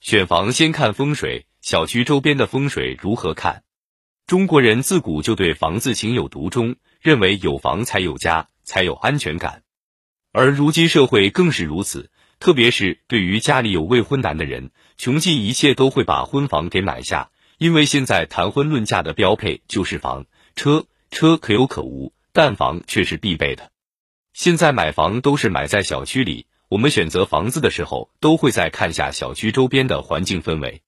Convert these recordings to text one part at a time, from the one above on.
选房先看风水，小区周边的风水如何看？中国人自古就对房子情有独钟，认为有房才有家，才有安全感。而如今社会更是如此，特别是对于家里有未婚男的人，穷尽一切都会把婚房给买下，因为现在谈婚论嫁的标配就是房车，车可有可无，但房却是必备的。现在买房都是买在小区里，我们选择房子的时候都会再看下小区周边的环境氛围。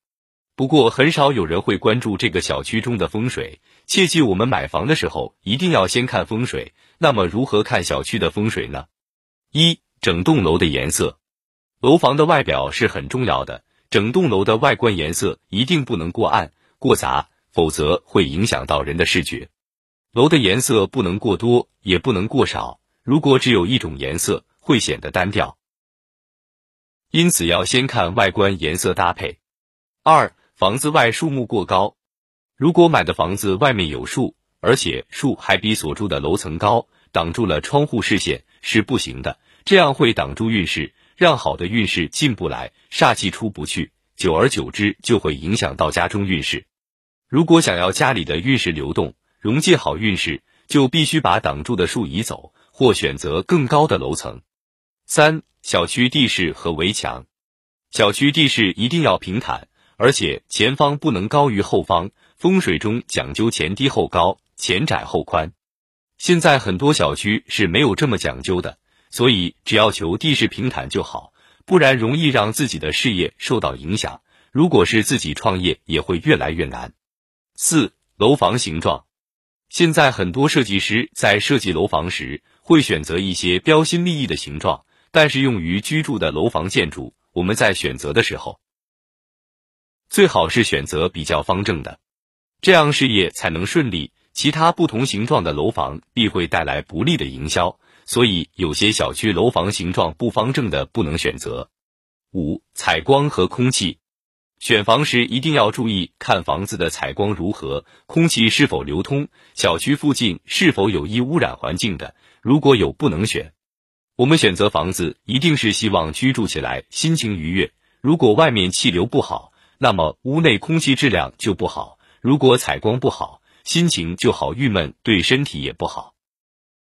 不过很少有人会关注这个小区中的风水，切记我们买房的时候一定要先看风水。那么如何看小区的风水呢？一、整栋楼的颜色，楼房的外表是很重要的，整栋楼的外观颜色一定不能过暗、过杂，否则会影响到人的视觉。楼的颜色不能过多，也不能过少。如果只有一种颜色，会显得单调。因此要先看外观颜色搭配。二、房子外树木过高，如果买的房子外面有树，而且树还比所住的楼层高，挡住了窗户视线是不行的，这样会挡住运势，让好的运势进不来，煞气出不去，久而久之就会影响到家中运势。如果想要家里的运势流动，融进好运势，就必须把挡住的树移走。或选择更高的楼层。三、小区地势和围墙，小区地势一定要平坦，而且前方不能高于后方。风水中讲究前低后高，前窄后宽。现在很多小区是没有这么讲究的，所以只要求地势平坦就好，不然容易让自己的事业受到影响。如果是自己创业，也会越来越难。四、楼房形状，现在很多设计师在设计楼房时。会选择一些标新立异的形状，但是用于居住的楼房建筑，我们在选择的时候，最好是选择比较方正的，这样事业才能顺利。其他不同形状的楼房必会带来不利的营销，所以有些小区楼房形状不方正的不能选择。五、采光和空气，选房时一定要注意看房子的采光如何，空气是否流通，小区附近是否有易污染环境的。如果有不能选，我们选择房子一定是希望居住起来心情愉悦。如果外面气流不好，那么屋内空气质量就不好；如果采光不好，心情就好郁闷，对身体也不好。